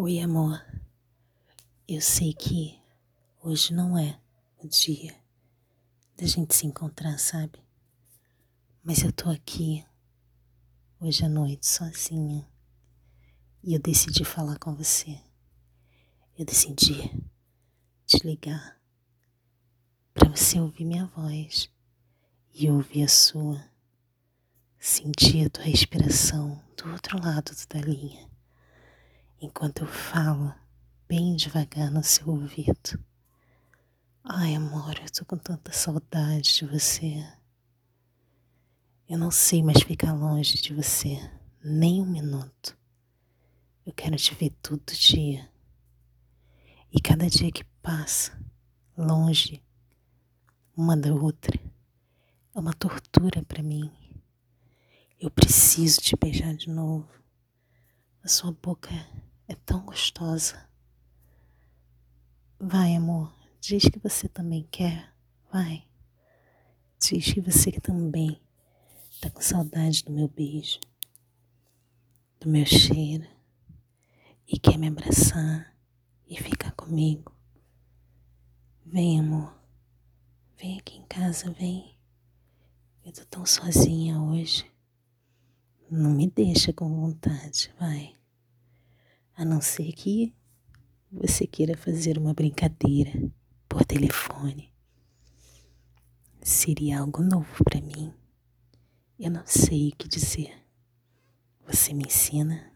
Oi, amor. Eu sei que hoje não é o dia da gente se encontrar, sabe? Mas eu tô aqui hoje à noite sozinha e eu decidi falar com você. Eu decidi te ligar para você ouvir minha voz e ouvir a sua, sentir a tua respiração do outro lado da linha enquanto eu falo bem devagar no seu ouvido. Ai, amor, eu tô com tanta saudade de você. Eu não sei mais ficar longe de você nem um minuto. Eu quero te ver todo dia. E cada dia que passa, longe uma da outra, é uma tortura para mim. Eu preciso te beijar de novo. A sua boca é tão gostosa. Vai, amor, diz que você também quer. Vai. Diz que você também tá com saudade do meu beijo, do meu cheiro e quer me abraçar e ficar comigo. Vem, amor. Vem aqui em casa, vem. Eu tô tão sozinha hoje. Não me deixa com vontade, vai. A não ser que você queira fazer uma brincadeira por telefone. Seria algo novo para mim. Eu não sei o que dizer. Você me ensina?